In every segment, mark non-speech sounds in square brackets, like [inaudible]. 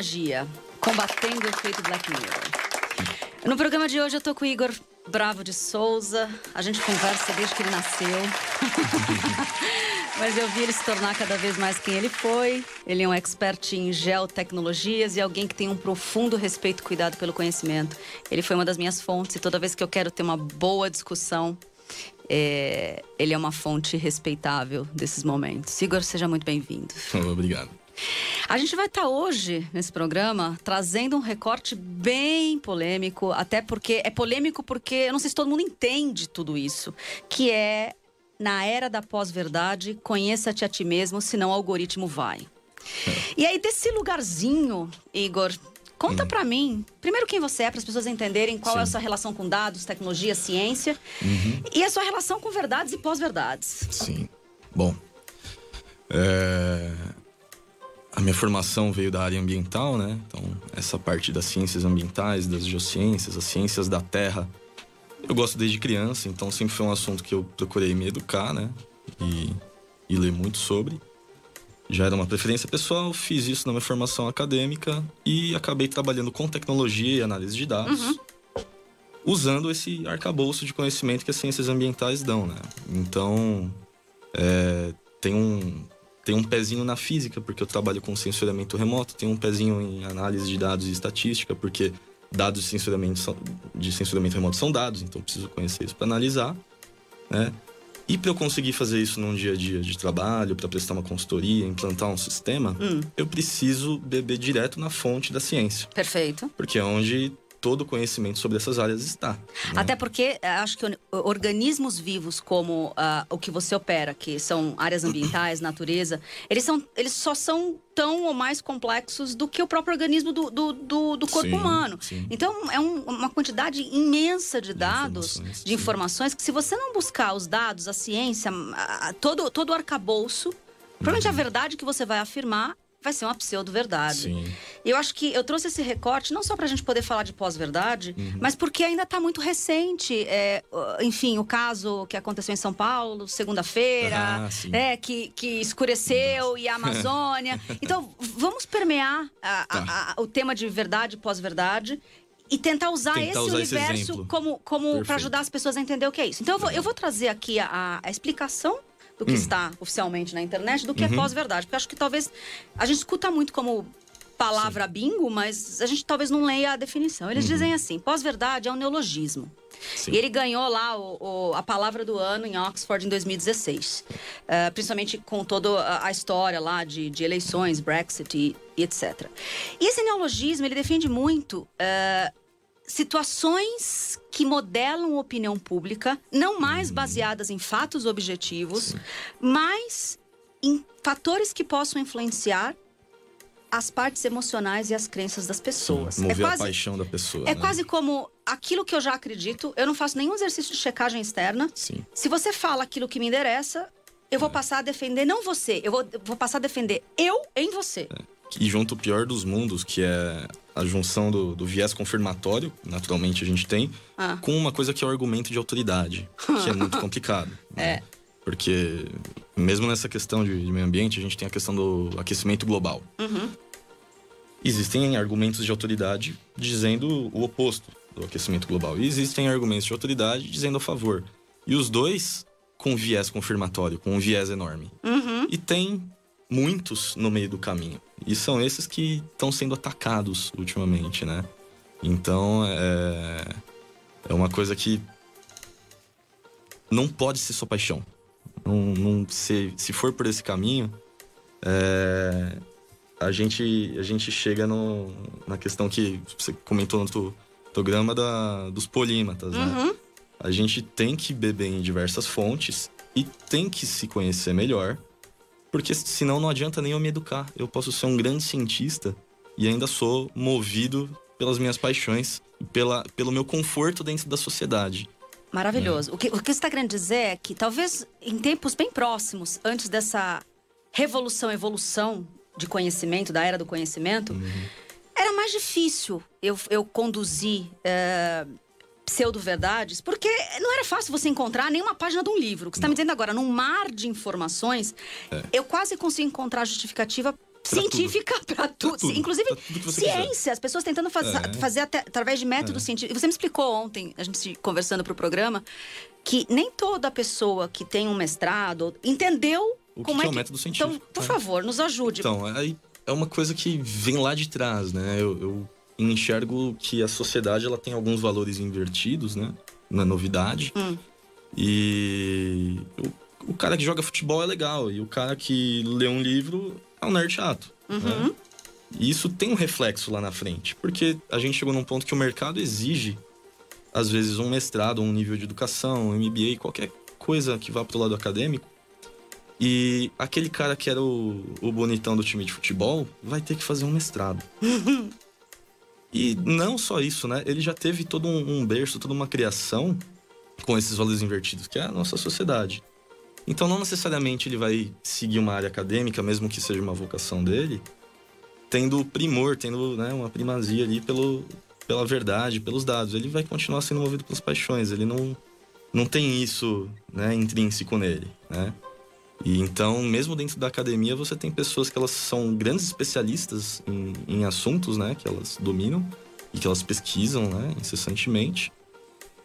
magia, combatendo o efeito Black Mirror. No programa de hoje eu tô com o Igor Bravo de Souza. A gente conversa desde que ele nasceu. [laughs] Mas eu vi ele se tornar cada vez mais quem ele foi. Ele é um expert em geotecnologias e alguém que tem um profundo respeito e cuidado pelo conhecimento. Ele foi uma das minhas fontes e toda vez que eu quero ter uma boa discussão, é... ele é uma fonte respeitável desses momentos. Igor, seja muito bem-vindo. [laughs] Obrigado. A gente vai estar tá hoje nesse programa trazendo um recorte bem polêmico, até porque é polêmico porque eu não sei se todo mundo entende tudo isso, que é na era da pós-verdade, conheça-te a ti mesmo, senão o algoritmo vai. E aí desse lugarzinho, Igor, Conta hum. para mim, primeiro quem você é, para as pessoas entenderem qual Sim. é a sua relação com dados, tecnologia, ciência uhum. e a sua relação com verdades e pós-verdades. Sim. Bom, é... A minha formação veio da área ambiental, né? Então, essa parte das ciências ambientais, das geociências, as ciências da terra. Eu gosto desde criança, então sempre foi um assunto que eu procurei me educar, né? E, e ler muito sobre. Já era uma preferência pessoal, fiz isso na minha formação acadêmica e acabei trabalhando com tecnologia e análise de dados. Uhum. Usando esse arcabouço de conhecimento que as ciências ambientais dão, né? Então, é, tem um tem um pezinho na física, porque eu trabalho com sensoramento remoto, tem um pezinho em análise de dados e estatística, porque dados de sensoramento, são, de sensoramento remoto são dados, então eu preciso conhecer isso para analisar, né? E para eu conseguir fazer isso num dia a dia de trabalho, para prestar uma consultoria, implantar um sistema, hum. eu preciso beber direto na fonte da ciência. Perfeito. Porque é onde todo o conhecimento sobre essas áreas está. Né? Até porque eh, acho que organismos vivos como uh, o que você opera, que são áreas ambientais, [clears throat] natureza, eles, são, eles só são tão ou mais complexos do que o próprio organismo do, do, do, do corpo sim, humano. Sim. Então, é um, uma quantidade imensa de dados, de informações, de informações que se você não buscar os dados, a ciência, todo, todo o arcabouço, provavelmente uhum. a verdade que você vai afirmar vai ser uma pseudo-verdade. Eu acho que eu trouxe esse recorte não só para a gente poder falar de pós-verdade, uhum. mas porque ainda está muito recente. É, enfim, o caso que aconteceu em São Paulo, segunda-feira, ah, é, que, que escureceu e a Amazônia. [laughs] então, vamos permear a, tá. a, a, o tema de verdade e pós-verdade e tentar usar tentar esse usar universo esse como, como para ajudar as pessoas a entender o que é isso. Então, eu vou, eu vou trazer aqui a, a explicação do que hum. está oficialmente na internet do que é uhum. é pós-verdade. Porque acho que talvez a gente escuta muito como palavra Sim. bingo, mas a gente talvez não leia a definição. Eles uhum. dizem assim: pós-verdade é um neologismo. Sim. E ele ganhou lá o, o, a palavra do ano em Oxford em 2016. Uh, eh, principalmente com toda a história lá de, de eleições, Brexit e, e, etc. E esse neologismo, ele defende muito uh, situações que modelam opinião pública, não mais uhum. baseadas em fatos objetivos, Sim. mas em fatores que possam influenciar as partes emocionais e as crenças das pessoas. Sim, mover é quase, a paixão da pessoa. É né? quase como aquilo que eu já acredito, eu não faço nenhum exercício de checagem externa. Sim. Se você fala aquilo que me interessa, eu vou é. passar a defender não você, eu vou, vou passar a defender eu em você. É. E junto o pior dos mundos, que é a junção do, do viés confirmatório, naturalmente a gente tem, ah. com uma coisa que é o argumento de autoridade, que é muito [laughs] complicado. Né? É. Porque, mesmo nessa questão de, de, meio ambiente, a gente tem a questão do aquecimento global. Uhum. Existem argumentos de autoridade dizendo o oposto do aquecimento global. E existem argumentos de autoridade dizendo a favor. E os dois com viés confirmatório, com um viés enorme. Uhum. E tem muitos no meio do caminho. E são esses que estão sendo atacados ultimamente, né? Então é, é uma coisa que não pode ser só paixão. Não, não se, se for por esse caminho, é, a, gente, a gente chega no, na questão que você comentou no programa da, dos polímatas, né? uhum. né? A gente tem que beber em diversas fontes e tem que se conhecer melhor porque senão não adianta nem eu me educar. Eu posso ser um grande cientista e ainda sou movido pelas minhas paixões, pela, pelo meu conforto dentro da sociedade. Maravilhoso. É. O, que, o que você está querendo dizer é que talvez em tempos bem próximos, antes dessa revolução, evolução de conhecimento, da era do conhecimento, uhum. era mais difícil eu, eu conduzir. Uh, pseudo-verdades, porque não era fácil você encontrar nenhuma página de um livro. O que você está me dizendo agora, num mar de informações, é. eu quase consigo encontrar justificativa científica [laughs] para tudo. tudo. Inclusive, tudo ciência. Quiser. As pessoas tentando faz, é. fazer até, através de métodos é. científicos. Você me explicou ontem, a gente conversando para o programa, que nem toda pessoa que tem um mestrado entendeu o como que é, é o método científico. Então, por é. favor, nos ajude. Então, aí é uma coisa que vem lá de trás, né? Eu, eu enxergo que a sociedade ela tem alguns valores invertidos, né? Na novidade. Hum. E o, o, cara que joga futebol é legal. E o cara que lê um livro é um nerd chato. Uhum. Né? E isso tem um reflexo lá na frente. Porque a gente chegou num ponto que o mercado exige, às vezes, um mestrado, um nível de educação, um MBA, qualquer coisa que vá pro lado acadêmico. E aquele cara que era o, o bonitão do time de futebol vai ter que fazer um mestrado. [laughs] e não só isso, né? Ele já teve todo um, um berço, toda uma criação com esses valores invertidos, que é a nossa sociedade. Então, não necessariamente ele vai seguir uma área acadêmica, mesmo que seja uma vocação dele, tendo primor, tendo né, uma primazia ali pelo, pela verdade, pelos dados. Ele vai continuar sendo movido pelas paixões. Ele não, não tem isso né, intrínseco nele, né? E então, mesmo dentro da academia, você tem pessoas que elas são grandes especialistas em, em assuntos, né? Que elas dominam e que elas pesquisam, né? Incessantemente.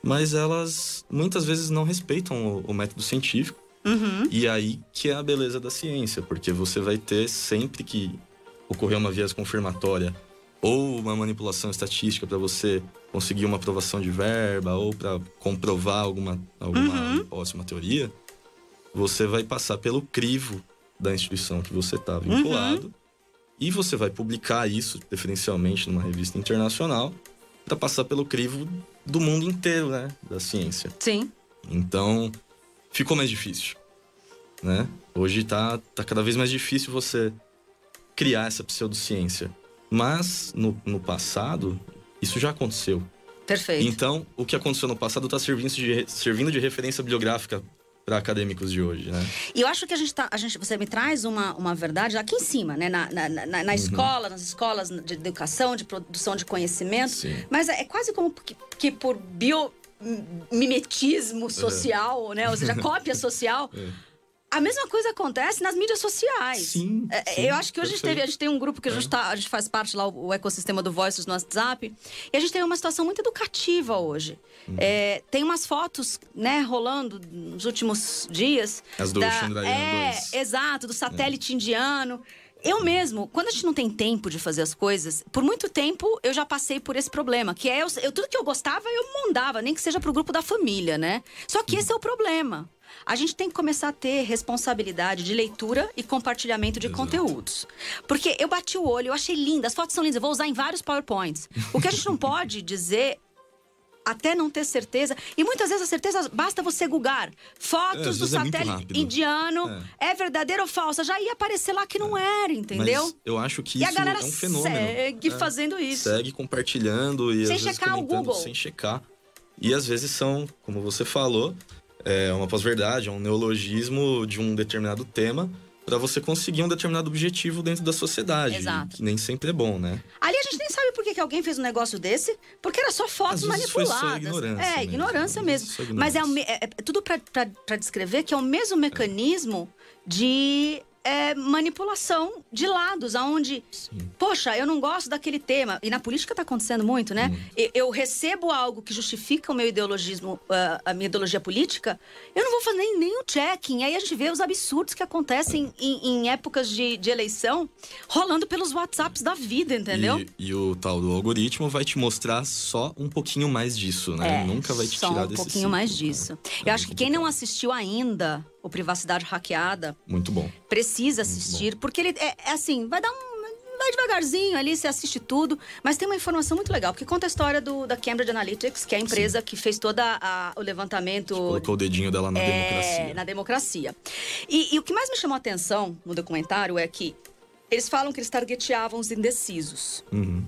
Mas elas muitas vezes não respeitam o, o método científico. Uhum. E aí que é a beleza da ciência, porque você vai ter sempre que ocorrer uma viés confirmatória ou uma manipulação estatística para você conseguir uma aprovação de verba ou para comprovar alguma, alguma uhum. hipótese, uma teoria você vai passar pelo crivo da instituição que você está vinculado uhum. e você vai publicar isso, preferencialmente numa revista internacional, para passar pelo crivo do mundo inteiro, né, da ciência. Sim. Então, ficou mais difícil, né? Hoje tá, tá cada vez mais difícil você criar essa pseudociência. Mas, no, no passado, isso já aconteceu. Perfeito. Então, o que aconteceu no passado está servindo de, servindo de referência bibliográfica para acadêmicos de hoje, né? E eu acho que a gente tá, a gente, você me traz uma, uma verdade aqui em cima, né? Na, na, na, na uhum. escola, nas escolas de educação, de produção de conhecimento. Sim. Mas é, é quase como que, que por biomimetismo social, é. né? Ou seja, [laughs] cópia social. É a mesma coisa acontece nas mídias sociais. Sim. É, sim eu acho que hoje a gente, teve, a gente tem um grupo que a gente, é. tá, a gente faz parte lá, o, ecossistema do Voices no WhatsApp. E a gente tem uma situação muito educativa hoje. Hum. É, tem umas fotos, né, rolando nos últimos dias. As do da, Chandrayaan é, 2. Exato, do satélite é. indiano. Eu mesmo, quando a gente não tem tempo de fazer as coisas, por muito tempo eu já passei por esse problema, que é eu, eu tudo que eu gostava eu mandava, nem que seja pro grupo da família, né? Só que esse é o problema a gente tem que começar a ter responsabilidade de leitura e compartilhamento de Exato. conteúdos. Porque eu bati o olho, eu achei linda, as fotos são lindas, eu vou usar em vários PowerPoints. O que a gente não pode dizer até não ter certeza. E muitas vezes a certeza basta você googar fotos é, do é satélite é indiano. É. é. verdadeira ou falsa? Já ia aparecer lá que não é. era, entendeu? Mas eu acho que isso é um fenômeno. Segue é. fazendo isso. Segue compartilhando e sem checar o Google. Sem checar. E às vezes são, como você falou, é uma pós-verdade, é um neologismo de um determinado tema para você conseguir um determinado objetivo dentro da sociedade. Exato. Que nem sempre é bom, né? Ali a gente nem sabe por que, que alguém fez um negócio desse, porque era só fotos manipuladas. Foi só ignorância. É, mesmo. ignorância mesmo. Ignorância. Mas é, é, é tudo para descrever que é o mesmo mecanismo de é, manipulação de lados, aonde, Sim. poxa, eu não gosto daquele tema. E na política está acontecendo muito, né? Eu, eu, recebo algo que justifica o meu ideologismo, uh, a minha ideologia política, eu não vou fazer nem, nem o checking. Aí a gente vê os absurdos que acontecem em, em épocas de, de, eleição rolando pelos WhatsApps da vida, entendeu? E, e, o tal do algoritmo vai te mostrar só um pouquinho mais disso, né? É, Nunca vai te tirar um desse um pouquinho mais né? disso. Né? Eu é acho que quem não assistiu ainda o Privacidade Hackeada. Muito bom. Precisa assistir, porque ele é, é, assim, vai dar um. Vai devagarzinho ali, você assiste tudo, mas tem uma informação muito legal, porque conta a história do, da Cambridge Analytics, que é a empresa Sim. que fez todo o levantamento. Colocou o dedinho dela na é, democracia. Na democracia. E, e o que mais me chamou a atenção no documentário é que eles falam que eles targeteavam os indecisos. Uhum.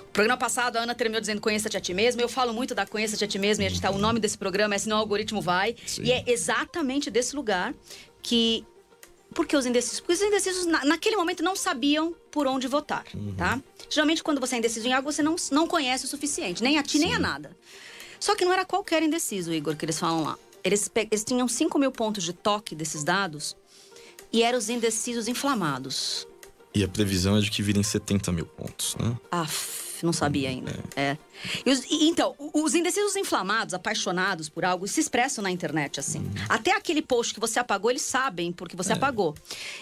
O programa passado, a Ana terminou dizendo conheça-te a ti mesmo. Eu falo muito da conheça-te a ti mesmo. E a gente tá, o nome desse programa é Senão o Algoritmo Vai. Sim. E é exatamente desse lugar que... Por que os indecisos? Porque os indecisos, na, naquele momento, não sabiam por onde votar, uhum. tá? Geralmente, quando você é indeciso em algo, você não, não conhece o suficiente. Nem a ti, Sim. nem a nada. Só que não era qualquer indeciso, Igor, que eles falam lá. Eles, eles tinham 5 mil pontos de toque desses dados e eram os indecisos inflamados. E a previsão é de que virem 70 mil pontos, né? Aff, não sabia ainda. É. é. E os, e, então, os indecisos inflamados, apaixonados por algo, se expressam na internet assim. Hum. Até aquele post que você apagou, eles sabem porque você é. apagou.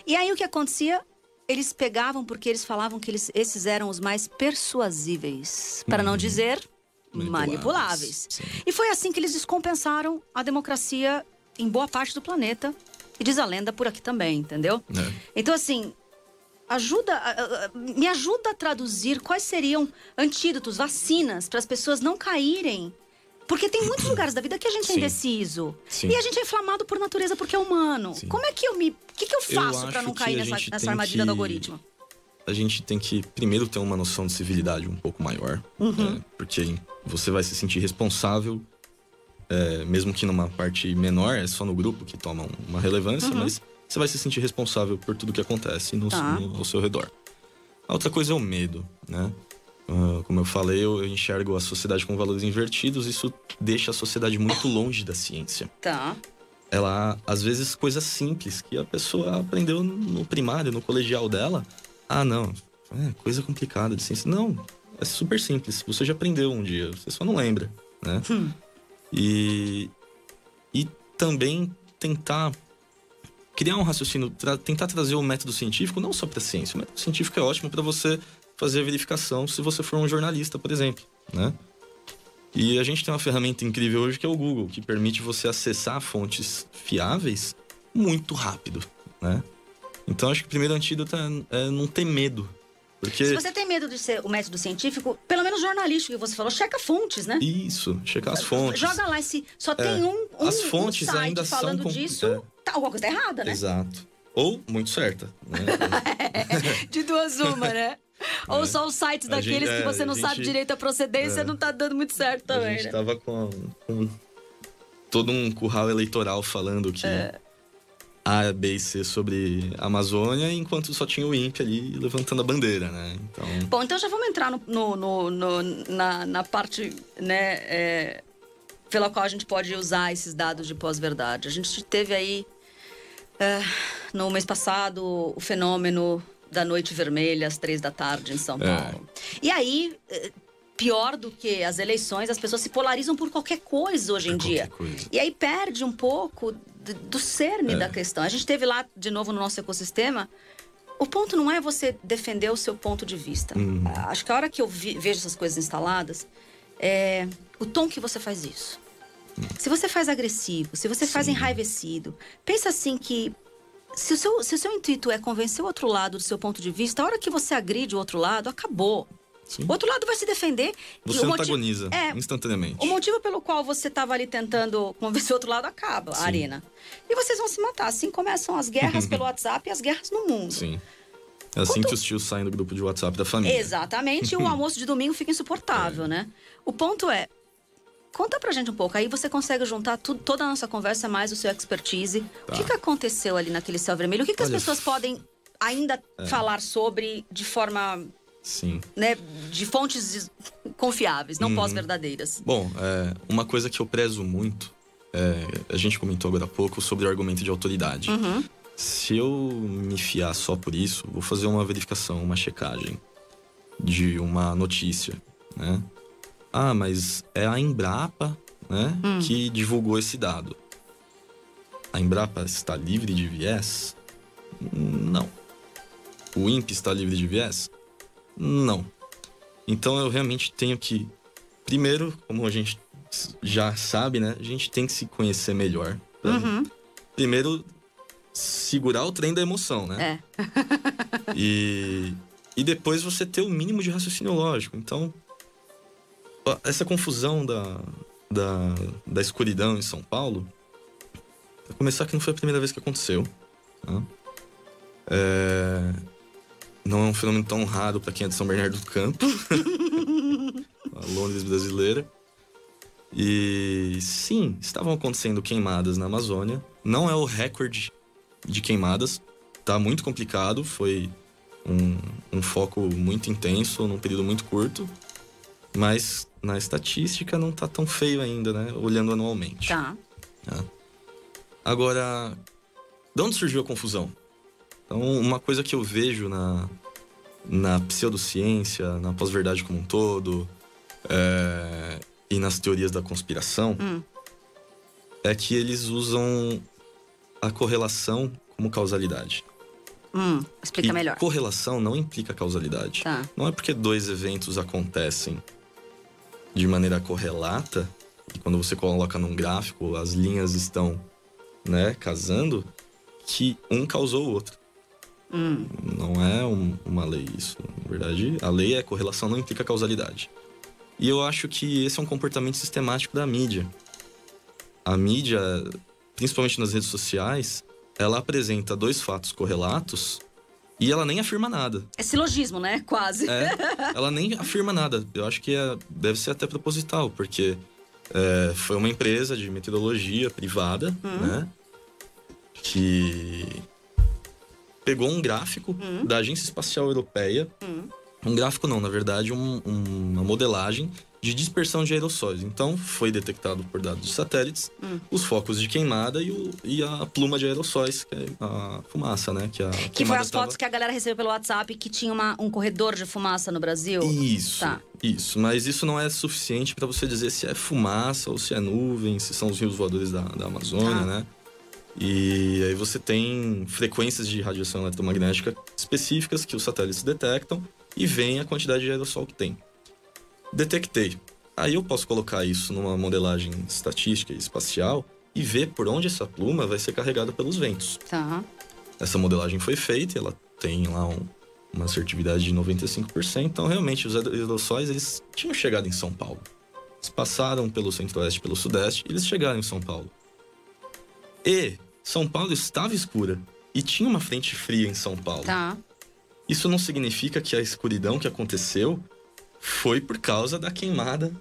E aí o que acontecia? Eles pegavam porque eles falavam que eles, esses eram os mais persuasíveis. Para hum. não dizer manipuláveis. manipuláveis. E foi assim que eles descompensaram a democracia em boa parte do planeta. E diz a lenda por aqui também, entendeu? É. Então, assim, ajuda, me ajuda a traduzir quais seriam antídotos, vacinas, para as pessoas não caírem. Porque tem muitos lugares da vida que a gente é indeciso. Sim. E a gente é inflamado por natureza porque é humano. Sim. Como é que eu me. O que, que eu faço para não cair nessa, nessa armadilha que... do algoritmo? A gente tem que primeiro ter uma noção de civilidade um pouco maior. Uhum. É, porque você vai se sentir responsável, é, mesmo que numa parte menor, é só no grupo que toma uma relevância, uhum. mas você vai se sentir responsável por tudo que acontece no, tá. no, ao seu redor. A outra coisa é o medo, né? Uh, como eu falei, eu, enxergo a sociedade com valores invertidos, isso deixa a sociedade muito longe da ciência. Tá. Ela, às vezes, coisas simples que a pessoa aprendeu no primário, no colegial dela. Ah, não, é coisa complicada de ciência. Não, é super simples. Você já aprendeu um dia, você só não lembra, né? Hum. E, e também tentar criar um raciocínio, tra tentar trazer o método científico não só para a ciência. O método científico é ótimo para você fazer a verificação se você for um jornalista, por exemplo, né? E a gente tem uma ferramenta incrível hoje que é o Google, que permite você acessar fontes fiáveis muito rápido, né? Então acho que o primeiro antídoto é, é não ter medo porque... Se você tem medo de ser o método científico, pelo menos jornalístico que você falou, checa fontes, né? Isso, checar as fontes. Joga lá se só tem é, um, um, as fontes um ainda falando são disso, é. Alguma coisa tá errada, né? Exato. Ou muito certa. Né? [laughs] de duas uma, né? Ou é. só os sites daqueles gente, que você não gente, sabe direito a procedência é. não tá dando muito certo também. A gente né? tava com, com todo um curral eleitoral falando que é. A, B e C sobre a Amazônia, enquanto só tinha o INPE ali levantando a bandeira, né? Então... Bom, então já vamos entrar no, no, no, no na, na, parte, né, é, pela qual a gente pode usar esses dados de pós-verdade. A gente teve aí, é, no mês passado, o fenômeno da noite vermelha às três da tarde em São é. Paulo. É. E aí é, pior do que as eleições, as pessoas se polarizam por qualquer coisa hoje em dia. Coisa. E aí perde um pouco do cerne é. da questão. A gente teve lá, de novo, no nosso ecossistema. O ponto não é você defender o seu ponto de vista. Uhum. Acho que a hora que eu vi, vejo essas coisas instaladas, é o tom que você faz isso. Se você faz agressivo, se você Sim. faz enraivecido, pensa assim que se o, seu, se o seu intuito é convencer o outro lado do seu ponto de vista, a hora que você agride o outro lado, acabou. Sim. O outro lado vai se defender. Você antagoniza motivo, é, instantaneamente. O motivo pelo qual você estava ali tentando convencer o outro lado acaba, Sim. a arena. E vocês vão se matar. Assim começam as guerras [laughs] pelo WhatsApp e as guerras no mundo. Sim. É assim Quanto... que os tios saem do grupo de WhatsApp da família. Exatamente. e o [laughs] almoço de domingo fica insuportável, é. né? O ponto é, Conta pra gente um pouco, aí você consegue juntar tudo, toda a nossa conversa mais o seu expertise. Tá. O que, que aconteceu ali naquele céu vermelho? O que, que Olha, as pessoas podem ainda é. falar sobre de forma Sim. Né, de fontes confiáveis, não hum. pós-verdadeiras. Bom, é, uma coisa que eu prezo muito, é, a gente comentou agora há pouco sobre o argumento de autoridade. Uhum. Se eu me fiar só por isso, vou fazer uma verificação, uma checagem de uma notícia, né? Ah, mas é a Embrapa, né, hum. que divulgou esse dado. A Embrapa está livre de viés? Não. O INPE está livre de viés? Não. Então eu realmente tenho que. Primeiro, como a gente já sabe, né? A gente tem que se conhecer melhor. Uhum. Primeiro, segurar o trem da emoção, né? É. e, e depois você ter o mínimo de raciocínio lógico. Então, essa confusão da, da, da escuridão em São Paulo, pra começar que não foi a primeira vez que aconteceu. Né? É, não é um fenômeno tão raro para quem é de São Bernardo do Campo. [laughs] a Londres brasileira. E sim, estavam acontecendo queimadas na Amazônia. Não é o recorde de queimadas. Tá muito complicado. Foi um, um foco muito intenso num período muito curto. Mas na estatística não tá tão feio ainda, né? Olhando anualmente. Tá. É. Agora, de onde surgiu a confusão? Então, uma coisa que eu vejo na, na pseudociência, na pós-verdade como um todo, é, e nas teorias da conspiração, hum. é que eles usam a correlação como causalidade. Hum, explica e melhor. Correlação não implica causalidade. Tá. Não é porque dois eventos acontecem de maneira correlata, e quando você coloca num gráfico, as linhas estão né, casando, que um causou o outro. Hum. Não é um, uma lei isso. Na verdade, a lei é correlação, não implica causalidade. E eu acho que esse é um comportamento sistemático da mídia. A mídia, principalmente nas redes sociais, ela apresenta dois fatos correlatos e ela nem afirma nada. É silogismo, né? Quase. É, [laughs] ela nem afirma nada. Eu acho que é, deve ser até proposital, porque é, foi uma empresa de metodologia privada, hum. né? Que pegou um gráfico hum. da Agência Espacial Europeia. Hum. Um gráfico não, na verdade, um, um, uma modelagem de dispersão de aerossóis. Então, foi detectado por dados de satélites hum. os focos de queimada e, o, e, a pluma de aerossóis, que é a fumaça, né? Que, a que foi as tava... fotos que a galera recebeu pelo WhatsApp que tinha uma, um corredor de fumaça no Brasil? Isso, tá. isso. Mas isso não é suficiente para você dizer se é fumaça ou se é nuvem, se são os rios voadores da, da Amazônia, tá. né? E aí você tem frequências de radiação eletromagnética específicas que os satélites detectam e vem a quantidade de aerossol que tem detectei. Aí eu posso colocar isso numa modelagem estatística e espacial e ver por onde essa pluma vai ser carregada pelos ventos. Tá. Essa modelagem foi feita, ela tem lá um, uma assertividade de 95%, então realmente os aerossóis eles tinham chegado em São Paulo. Eles passaram pelo centro-oeste, pelo sudeste, e eles chegaram em São Paulo. E São Paulo estava escura e tinha uma frente fria em São Paulo. Tá. Isso não significa que a escuridão que aconteceu foi por causa da queimada.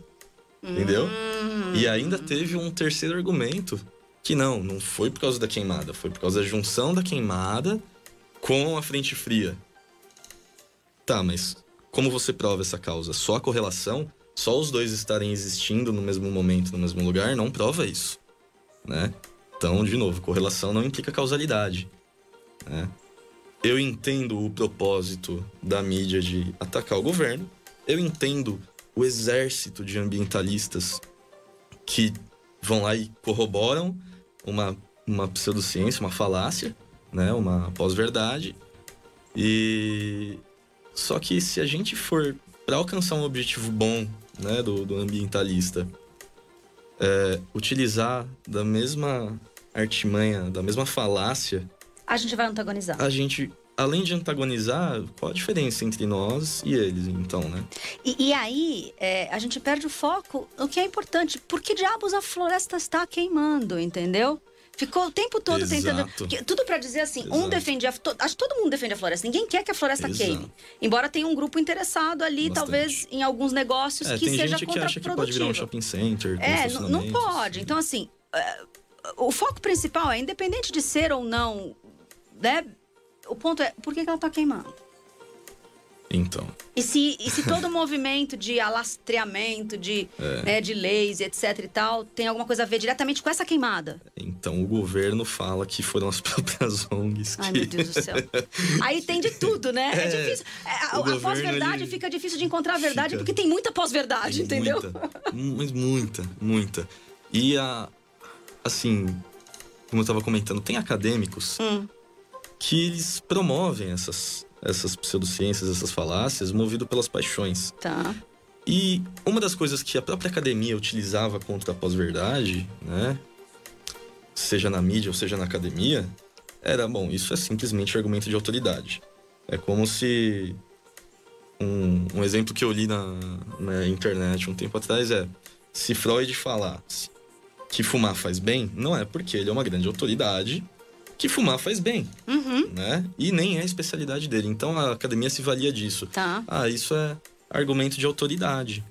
Entendeu? Hum. E ainda teve um terceiro argumento que não, não foi por causa da queimada, foi por causa da junção da queimada com a frente fria. Tá, mas como você prova essa causa? Só a correlação, só os dois estarem existindo no mesmo momento, no mesmo lugar, não prova isso, né? Então, de novo, correlação não implica causalidade, né? Eu entendo o propósito da mídia de atacar o governo, eu entendo o exército de ambientalistas que vão lá e corroboram uma, uma pseudociência, uma falácia, né? Uma pós-verdade. E só que se a gente for para alcançar um objetivo bom, né, do, do ambientalista, é, utilizar da mesma artimanha, da mesma falácia, a gente vai antagonizar. A gente além de antagonizar, qual a diferença entre nós e eles, então, né? E, e aí, é, a gente perde o foco, o que é importante. Por que diabos a floresta está queimando, entendeu? Ficou o tempo todo Exato. tentando. Tudo para dizer assim, Exato. um defende a. Acho que todo mundo defende a floresta. Ninguém quer que a floresta Exato. queime. Embora tenha um grupo interessado ali, Bastante. talvez, em alguns negócios é, que tem seja gente que acha que pode virar um shopping center. É, não pode. Então, assim, é, o foco principal é, independente de ser ou não, né? O ponto é, por que, que ela está queimando? Então. E se, e se todo o movimento de alastreamento, de, é. né, de leis, etc e tal, tem alguma coisa a ver diretamente com essa queimada? Então, o governo fala que foram as [laughs] próprias ONGs que... Ai, meu Deus do céu. [laughs] Aí tem de tudo, né? É, É, difícil. É, a a pós-verdade ele- fica difícil de encontrar a verdade, Fica. porque tem muita pós-verdade, entendeu? Muita, mu- muita, muita. E a... Assim, como eu estava comentando, tem acadêmicos Hum. Que eles promovem essas, essas pseudociências, essas falácias, movido pelas paixões. Tá. E uma das coisas que a própria academia utilizava contra a pós-verdade, né? Seja na mídia ou seja na academia, era, bom, isso é simplesmente argumento de autoridade. É como se. Um, um exemplo que eu li na, na internet um tempo atrás é: se Freud falasse que fumar faz bem, não é porque ele é uma grande autoridade que fumar faz bem, Uhum. né? E nem é a especialidade dele. Então a academia se valia disso. Tá. Ah, isso é argumento de autoridade.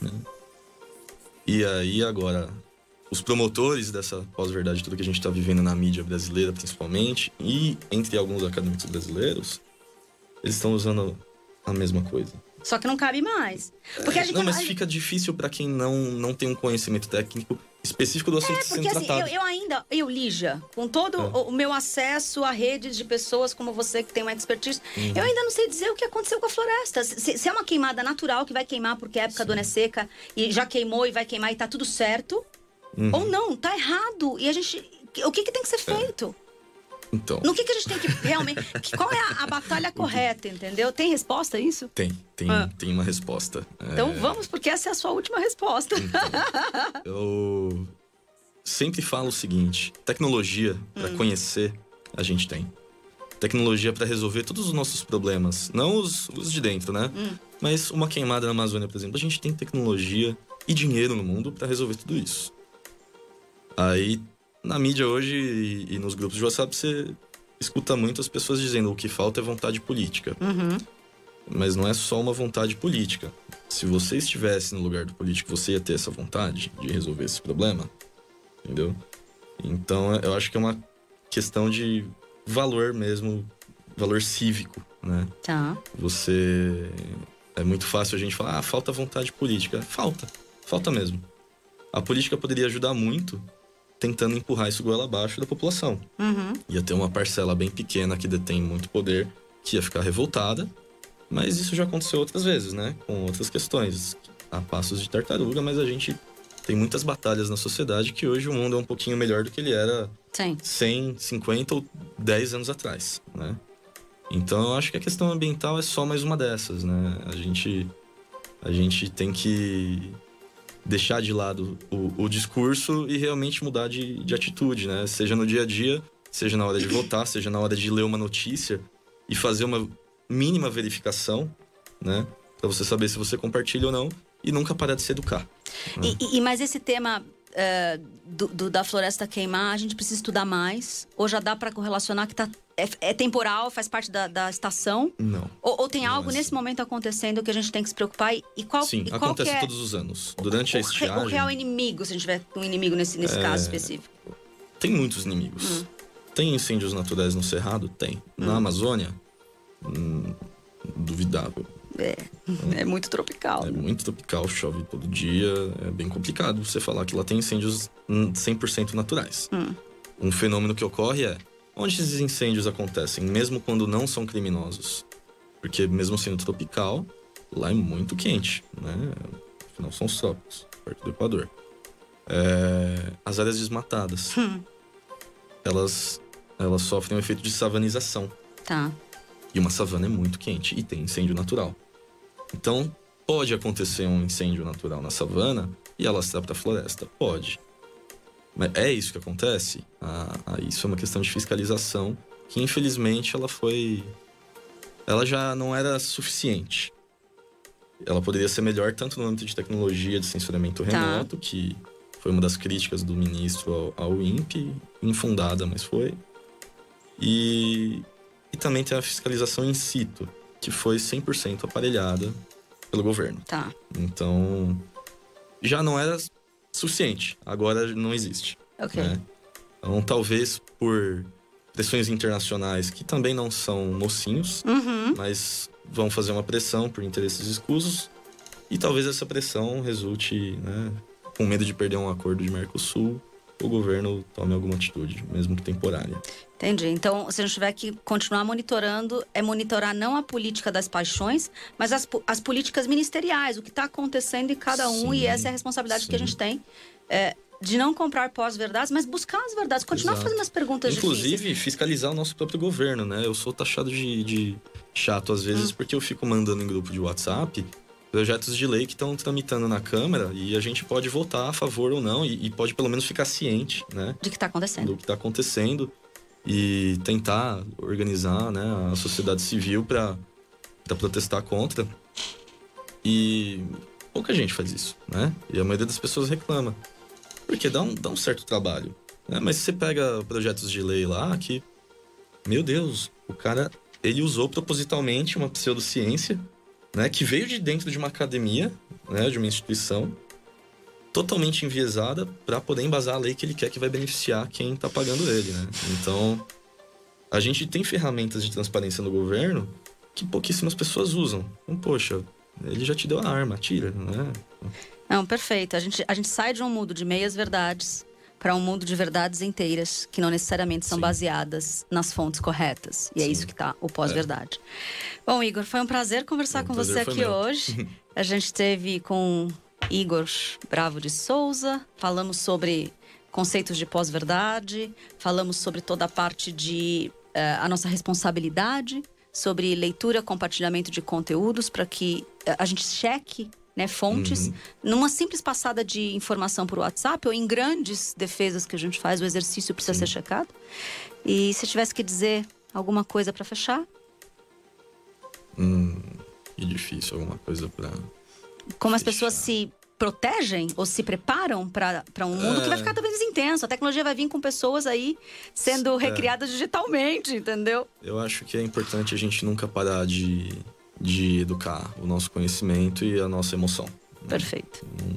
né? E aí, agora, os promotores dessa pós-verdade, tudo que a gente está vivendo na mídia brasileira, principalmente, e entre alguns acadêmicos brasileiros, eles estão usando a mesma coisa. Só que não cabe mais. Porque a gente não, mas fica difícil para quem não, não tem um conhecimento técnico específico do assunto é, porque, assim. Eu, eu, ainda, eu, Lígia, com todo é. o, meu acesso a redes de pessoas como você que tem uma expertise, uhum. eu ainda não sei dizer o que aconteceu com a floresta. Se, se é uma queimada natural que vai queimar porque a época Sim. do ano é seca e já queimou e vai queimar e tá tudo certo, uhum. ou não, tá errado. E a gente. O que, que tem que ser é. feito? É. Então. No que, que a gente tem que realmente. qual é a, a batalha correta, entendeu? Tem resposta a isso? Tem, tem, ah. tem uma resposta. Então é... vamos, porque essa é a sua última resposta. Então, eu sempre falo o seguinte: tecnologia para hum. conhecer, a gente tem. Tecnologia para resolver todos os nossos problemas. Não os, os de dentro, né? Hum. Mas uma queimada na Amazônia, por exemplo, a gente tem tecnologia e dinheiro no mundo para resolver tudo isso. Aí na mídia hoje e, e, nos grupos de WhatsApp você escuta muito as pessoas dizendo o que falta é vontade política. Uhum. Mas não é só uma vontade política. Se você estivesse no lugar do político, você ia ter essa vontade de resolver esse problema. Entendeu? Então eu acho que é uma questão de valor mesmo, valor cívico, né? Tá. Você. É muito fácil a gente falar, ah, falta vontade política. Falta. Falta mesmo. A política poderia ajudar muito tentando empurrar isso goela abaixo da população. Uhum. Ia ter uma parcela bem pequena que detém muito poder, que ia ficar revoltada. Mas isso já aconteceu outras vezes, né? Com outras questões. A passos de tartaruga, mas a gente tem muitas batalhas na sociedade que hoje o mundo é um pouquinho melhor do que ele era Sim. 100, 50 ou 10 anos atrás, né? Então eu acho que a questão ambiental é só mais uma dessas, né? A gente, a gente tem que deixar de lado o, o discurso e realmente mudar de, de atitude, né? Seja no dia a dia, seja na hora de votar, seja na hora de ler uma notícia e fazer uma mínima verificação, né? Para você saber se você compartilha ou não e nunca parar de se educar. Né? E, e, mas esse tema uh, do, do, da floresta queimar, a gente precisa estudar mais? Ou já dá para correlacionar que tá é, é, temporal, faz parte da, da estação? Não. Ou, ou tem não algo é nesse momento acontecendo que a gente tem que se preocupar? E qual, Sim, e qual acontece é todos os anos. Durante o, a estiagem... O real inimigo, se a gente tiver um inimigo nesse, nesse é... caso específico. Tem muitos inimigos. Hum. Tem incêndios naturais no Cerrado? Tem. Na hum. Amazônia? Hum, duvidável. É, é muito tropical. É muito tropical, chove todo dia. É bem complicado você falar que lá tem incêndios 100% naturais. Hum. Um fenômeno que ocorre é onde esses incêndios acontecem, mesmo quando não são criminosos. Porque mesmo sendo tropical, lá é muito quente, né? Afinal, são os trópicos, perto do Equador. É... As áreas desmatadas, hum. elas, elas sofrem um efeito de savanização. Tá. E uma savana é muito quente e tem incêndio natural. Então, pode acontecer um incêndio natural na savana e alastrar para a floresta? Pode. Mas é isso que acontece? Ah, ah, isso é uma questão de fiscalização que, infelizmente, ela foi. Ela já não era suficiente. Ela poderia ser melhor tanto no âmbito de tecnologia de censuramento tá. remoto, que foi uma das críticas do ministro ao, ao INPE, infundada, mas foi. E, e também tem a fiscalização in situ, que foi 100% aparelhada pelo governo. Tá. Então, já não era suficiente. Agora não existe. Ok. Né? Então, talvez por pressões internacionais que também não são mocinhos, uhum. mas vão fazer uma pressão por interesses escusos. E talvez essa pressão resulte, né, com medo de perder um acordo de Mercosul, o governo tome alguma atitude, mesmo que temporária. Entendi. Então, se a gente tiver que continuar monitorando, é monitorar não a política das paixões, mas as, as políticas ministeriais, o que está acontecendo em cada um, sim, e essa é a responsabilidade sim. que a gente tem. É, de não comprar pós-verdades, mas buscar as verdades, continuar Exato. fazendo as perguntas Inclusive, difíceis. fiscalizar o nosso próprio governo, né? Eu sou taxado de, de chato às vezes, hum. porque eu fico mandando em grupo de WhatsApp projetos de lei que estão tramitando na Câmara e a gente pode votar a favor ou não e, e pode pelo menos ficar ciente, né? De que está acontecendo. Do que está acontecendo e tentar organizar né, a sociedade civil para protestar contra. E pouca gente faz isso, né? E a maioria das pessoas reclama. Porque dá um, dá um certo trabalho. Né? Mas você pega projetos de lei lá que, meu Deus, o cara ele usou propositalmente uma pseudociência né, que veio de dentro de uma academia, né, de uma instituição, totalmente enviesada para poder embasar a lei que ele quer que vai beneficiar quem está pagando ele, né? Então, a gente tem ferramentas de transparência no governo que pouquíssimas pessoas usam. Então, poxa, ele já te deu a arma, tira, né? Não, perfeito. A gente, a gente sai de um mundo de meias verdades para um mundo de verdades inteiras que não necessariamente são Sim. baseadas nas fontes corretas. E é Sim. é isso que está o pós-verdade. É. Bom, Igor, foi um prazer conversar com você aqui meu. hoje. [laughs] A gente teve com Igor Bravo de Souza, falamos sobre conceitos de pós-verdade, falamos sobre toda a parte de uh, a nossa responsabilidade, sobre leitura, compartilhamento de conteúdos para que uh, a gente cheque né, fontes, uhum. numa simples passada de informação por WhatsApp ou em grandes defesas que a gente faz, o exercício precisa Sim. ser checado. E se tivesse que dizer alguma coisa para fechar? Hum, que difícil, alguma coisa para. Como fechar. as pessoas se protegem ou se preparam para um mundo é... que vai é. ficar cada vez mais intenso. A tecnologia vai vir com pessoas aí sendo é. recriadas digitalmente, entendeu? Eu acho que é importante a gente nunca parar de, de educar o nosso conhecimento e a nossa emoção. Né? Perfeito. Hum,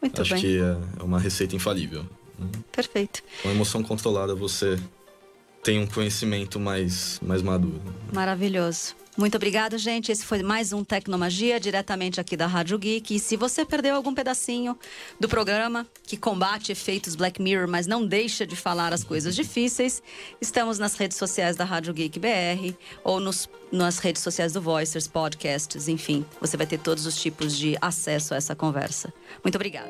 Muito acho bem. que é, é uma receita infalível. Hum. Perfeito. Com a emoção controlada, você tem um conhecimento mais, mais maduro. Maravilhoso. Muito obrigada, gente. Esse foi mais um Tecnomagia, diretamente aqui da Rádio Geek. E se você perdeu algum pedacinho do programa que combate efeitos Black Mirror, mas não deixa de falar as coisas difíceis, estamos nas redes sociais da Rádio Geek BR ou nos, nas redes sociais do Voicers, podcasts, enfim. Você vai ter todos os tipos de acesso a essa conversa. Muito obrigada.